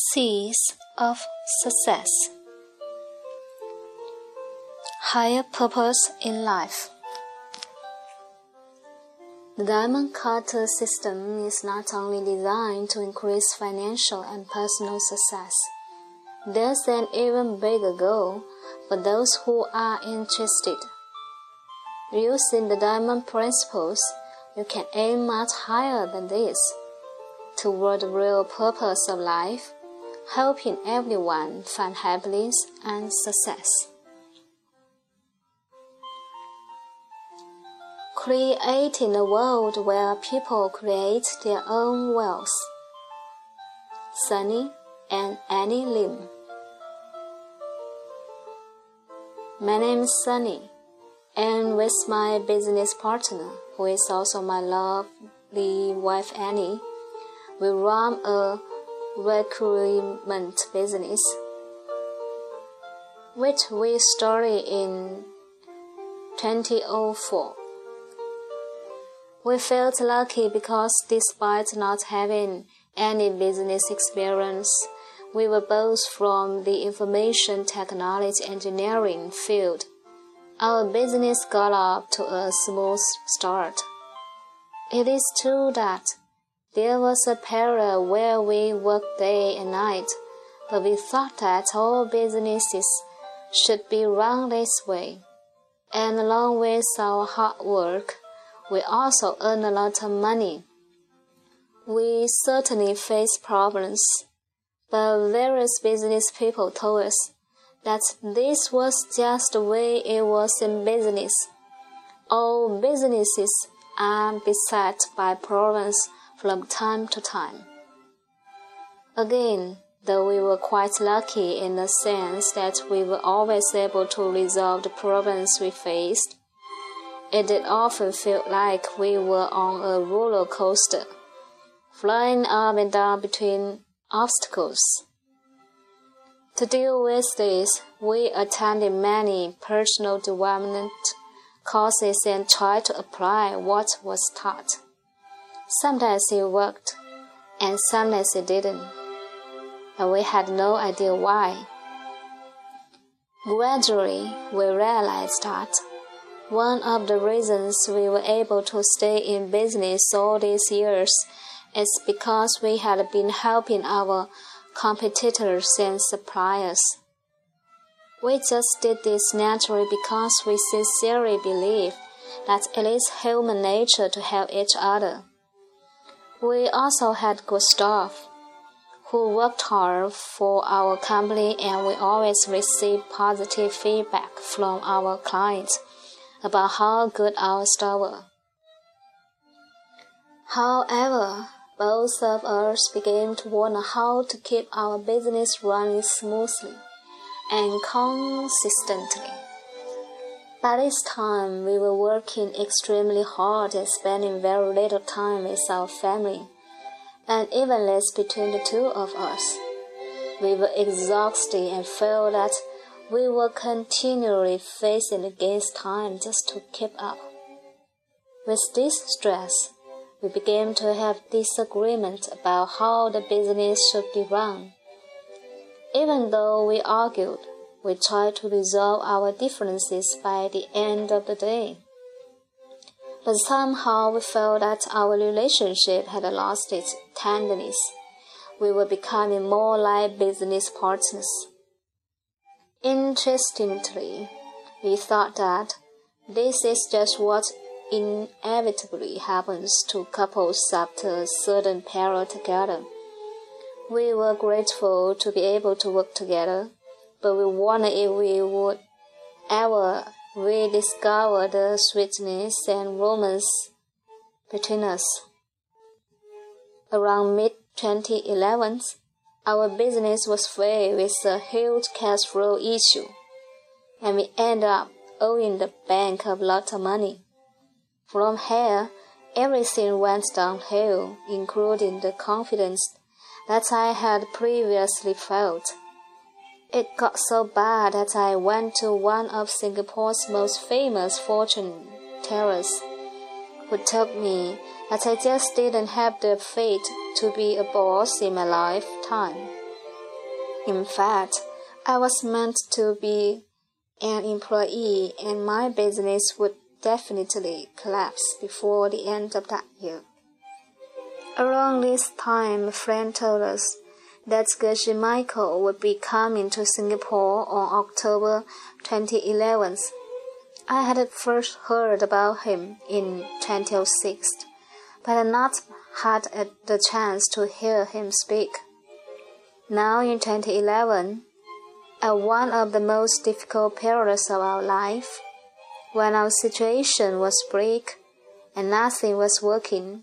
Seeds of Success Higher Purpose in Life The diamond cutter system is not only designed to increase financial and personal success. There's an even bigger goal for those who are interested. Using the diamond principles, you can aim much higher than this toward the real purpose of life helping everyone find happiness and success. Creating a world where people create their own wealth. Sunny and Annie Lim. My name is Sunny, and with my business partner, who is also my lovely wife Annie, we run a recruitment business, which we started in 2004. We felt lucky because despite not having any business experience, we were both from the information technology engineering field. Our business got up to a smooth start. It is true that there was a period where we worked day and night, but we thought that all businesses should be run this way. And along with our hard work, we also earn a lot of money. We certainly face problems, but various business people told us that this was just the way it was in business. All businesses are beset by problems from time to time. Again, though we were quite lucky in the sense that we were always able to resolve the problems we faced, it did often feel like we were on a roller coaster, flying up and down between obstacles. To deal with this, we attended many personal development courses and tried to apply what was taught. Sometimes it worked, and sometimes it didn't, and we had no idea why. Gradually, we realized that one of the reasons we were able to stay in business all these years is because we had been helping our competitors and suppliers. We just did this naturally because we sincerely believe that it is human nature to help each other. We also had good staff who worked hard for our company and we always received positive feedback from our clients about how good our staff were. However, both of us began to wonder how to keep our business running smoothly and consistently. By this time, we were working extremely hard and spending very little time with our family, and even less between the two of us. We were exhausted and felt that we were continually facing against time just to keep up. With this stress, we began to have disagreements about how the business should be run. Even though we argued, we tried to resolve our differences by the end of the day. But somehow we felt that our relationship had lost its tenderness. We were becoming more like business partners. Interestingly, we thought that this is just what inevitably happens to couples after a certain period together. We were grateful to be able to work together but we wonder if we would ever rediscover the sweetness and romance between us. Around mid 2011, our business was faced with a huge cash flow issue, and we ended up owing the bank a lot of money. From here, everything went downhill, including the confidence that I had previously felt. It got so bad that I went to one of Singapore's most famous fortune tellers, who told me that I just didn't have the fate to be a boss in my lifetime. In fact, I was meant to be an employee and my business would definitely collapse before the end of that year. Around this time, a friend told us that Geshe Michael would be coming to Singapore on October 2011. I had first heard about him in 2006, but had not had the chance to hear him speak. Now in 2011, at one of the most difficult periods of our life, when our situation was bleak and nothing was working,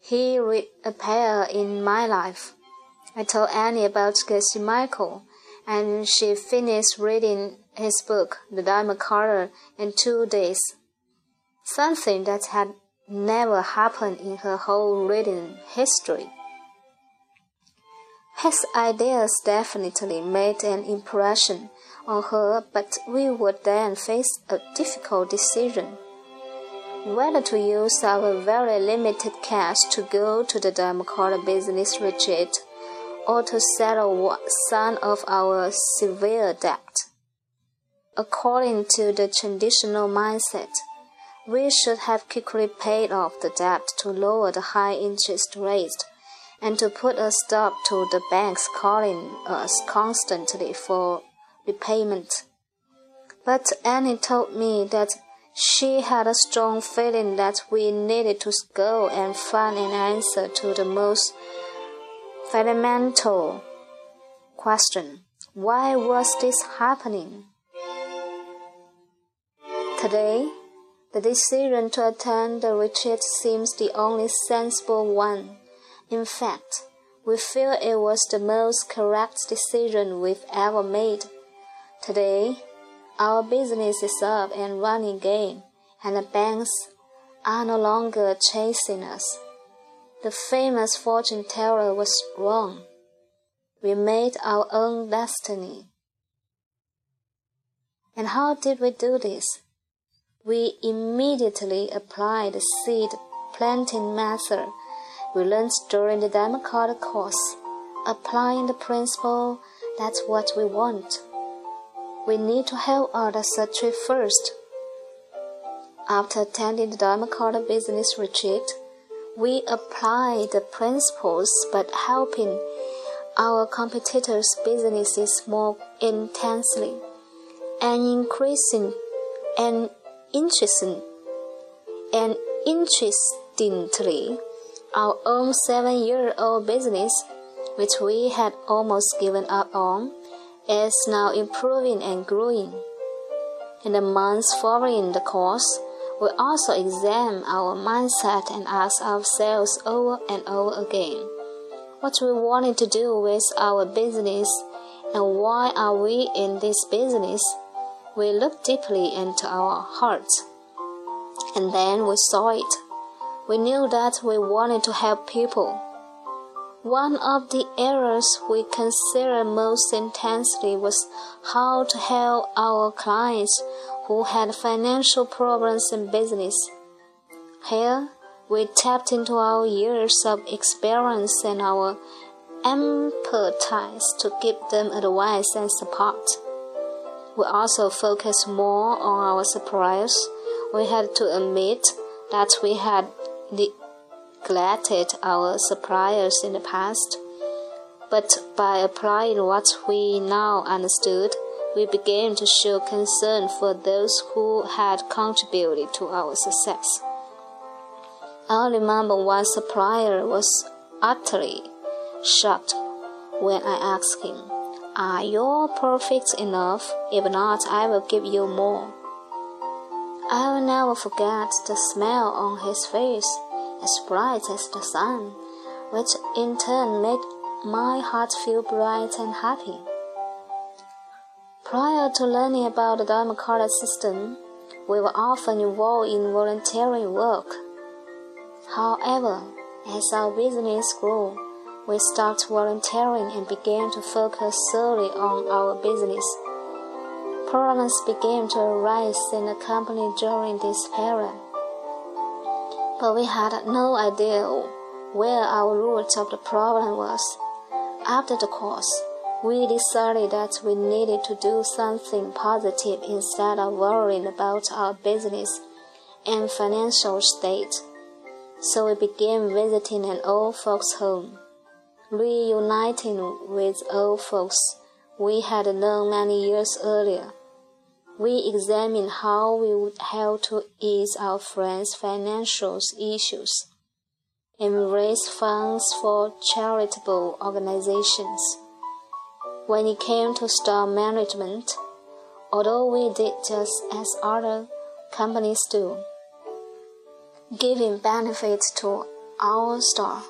he reappeared in my life. I told Annie about Geshe Michael, and she finished reading his book, The Diamond Cutter, in two days. Something that had never happened in her whole reading history. His ideas definitely made an impression on her, but we would then face a difficult decision whether to use our very limited cash to go to the Diamond Cutter business retreat or to settle some of our severe debt. According to the traditional mindset, we should have quickly paid off the debt to lower the high interest rate and to put a stop to the banks calling us constantly for repayment. But Annie told me that she had a strong feeling that we needed to go and find an answer to the most fundamental question why was this happening? Today, the decision to attend the retreat seems the only sensible one. In fact, we feel it was the most correct decision we've ever made. Today, our business is up and running again, and the banks are no longer chasing us. The famous fortune teller was wrong. We made our own destiny. And how did we do this? We immediately applied the seed planting method we learned during the Cutter course, applying the principle that's what we want. We need to help others achieve first. After attending the Cutter business retreat, we apply the principles but helping our competitors' businesses more intensely and increasing and interesting and interestingly our own seven year old business, which we had almost given up on, is now improving and growing. In the months following the course, we also examine our mindset and ask ourselves over and over again what we wanted to do with our business and why are we in this business we look deeply into our hearts. And then we saw it. We knew that we wanted to help people. One of the errors we considered most intensely was how to help our clients who had financial problems in business. Here, we tapped into our years of experience and our empathize to give them advice and support. We also focused more on our suppliers. We had to admit that we had neglected our suppliers in the past. But by applying what we now understood, we began to show concern for those who had contributed to our success. I remember one supplier was utterly shocked when I asked him, are you perfect enough? If not, I will give you more. I will never forget the smile on his face, as bright as the sun, which in turn made my heart feel bright and happy. Prior to learning about the Diamond Cutter system, we were often involved in volunteering work. However, as our business grew, we stopped volunteering and began to focus solely on our business. Problems began to arise in the company during this period, but we had no idea where our root of the problem was. After the course, we decided that we needed to do something positive instead of worrying about our business and financial state. So we began visiting an old folks' home, reuniting with old folks we had known many years earlier. We examined how we would help to ease our friends' financial issues and raise funds for charitable organizations. When it came to store management, although we did just as other companies do, giving benefits to our store.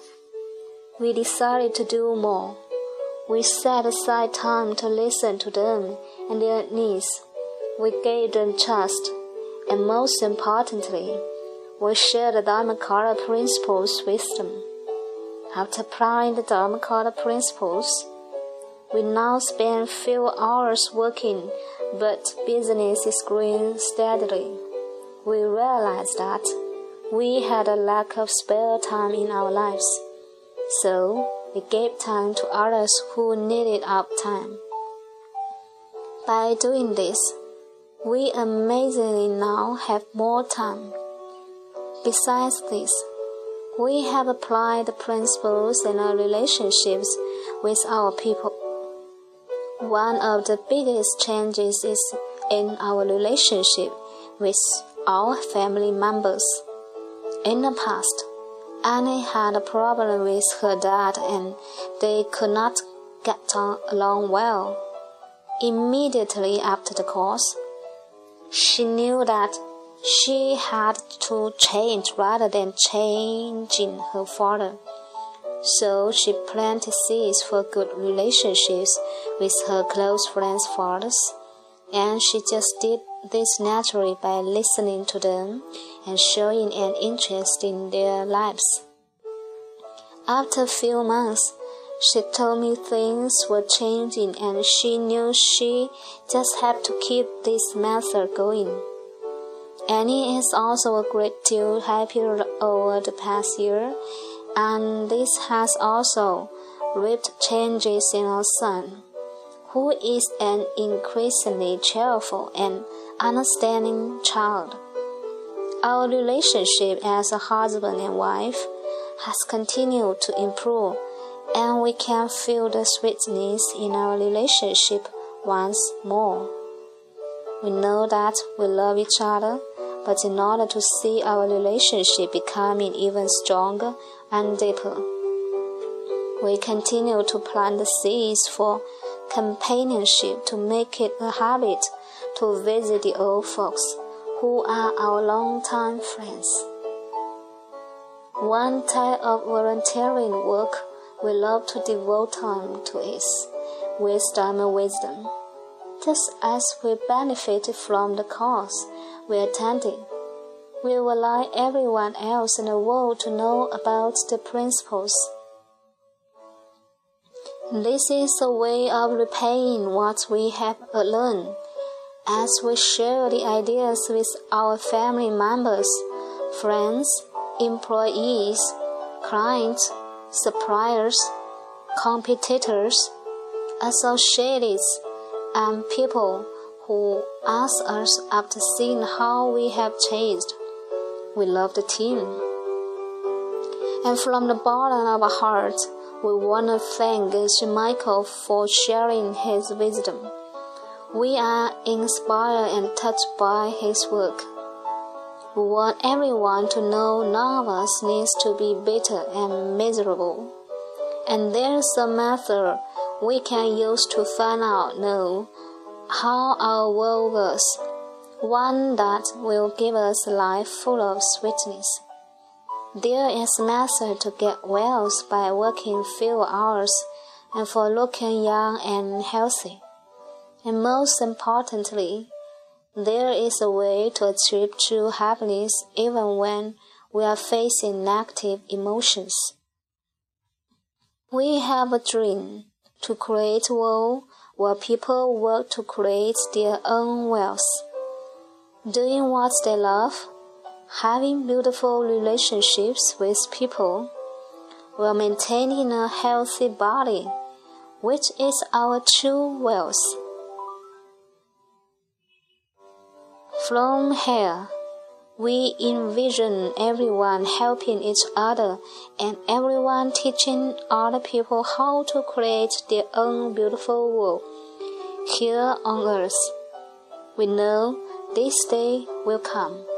We decided to do more. We set aside time to listen to them and their needs. We gave them trust, and most importantly, we shared the Dharmakaya principles with them. After applying the Dharmakaya principles, we now spend few hours working, but business is growing steadily. We realized that we had a lack of spare time in our lives, so we gave time to others who needed our time. By doing this, we amazingly now have more time. Besides this, we have applied the principles in our relationships with our people. One of the biggest changes is in our relationship with our family members. In the past, Annie had a problem with her dad and they could not get along well. Immediately after the course, she knew that she had to change rather than changing her father. So she planted seeds for good relationships with her close friends' fathers, and she just did this naturally by listening to them and showing an interest in their lives. After a few months, she told me things were changing and she knew she just had to keep this method going. Annie is also a great deal happier over the past year, and this has also reaped changes in our son, who is an increasingly cheerful and understanding child. Our relationship as a husband and wife has continued to improve, and we can feel the sweetness in our relationship once more. We know that we love each other, but in order to see our relationship becoming even stronger and deeper, we continue to plant the seeds for companionship to make it a habit to visit the old folks who are our longtime friends. One type of volunteering work we love to devote time to is wisdom and wisdom. Just as we benefited from the course we attended, we would like everyone else in the world to know about the principles. This is a way of repaying what we have learned as we share the ideas with our family members, friends, employees, clients, suppliers, competitors, associates, and people who ask us after seeing how we have changed. We love the team. And from the bottom of our hearts, we want to thank Sir Michael for sharing his wisdom. We are inspired and touched by his work. We want everyone to know none of us needs to be bitter and miserable. And there's a method we can use to find out know how our world works, one that will give us a life full of sweetness. There is a method to get wealth by working few hours and for looking young and healthy. And most importantly, there is a way to achieve true happiness even when we are facing negative emotions. We have a dream to create a world where people work to create their own wealth, doing what they love, having beautiful relationships with people, while maintaining a healthy body which is our true wealth. From here, we envision everyone helping each other and everyone teaching other people how to create their own beautiful world here on earth. We know this day will come.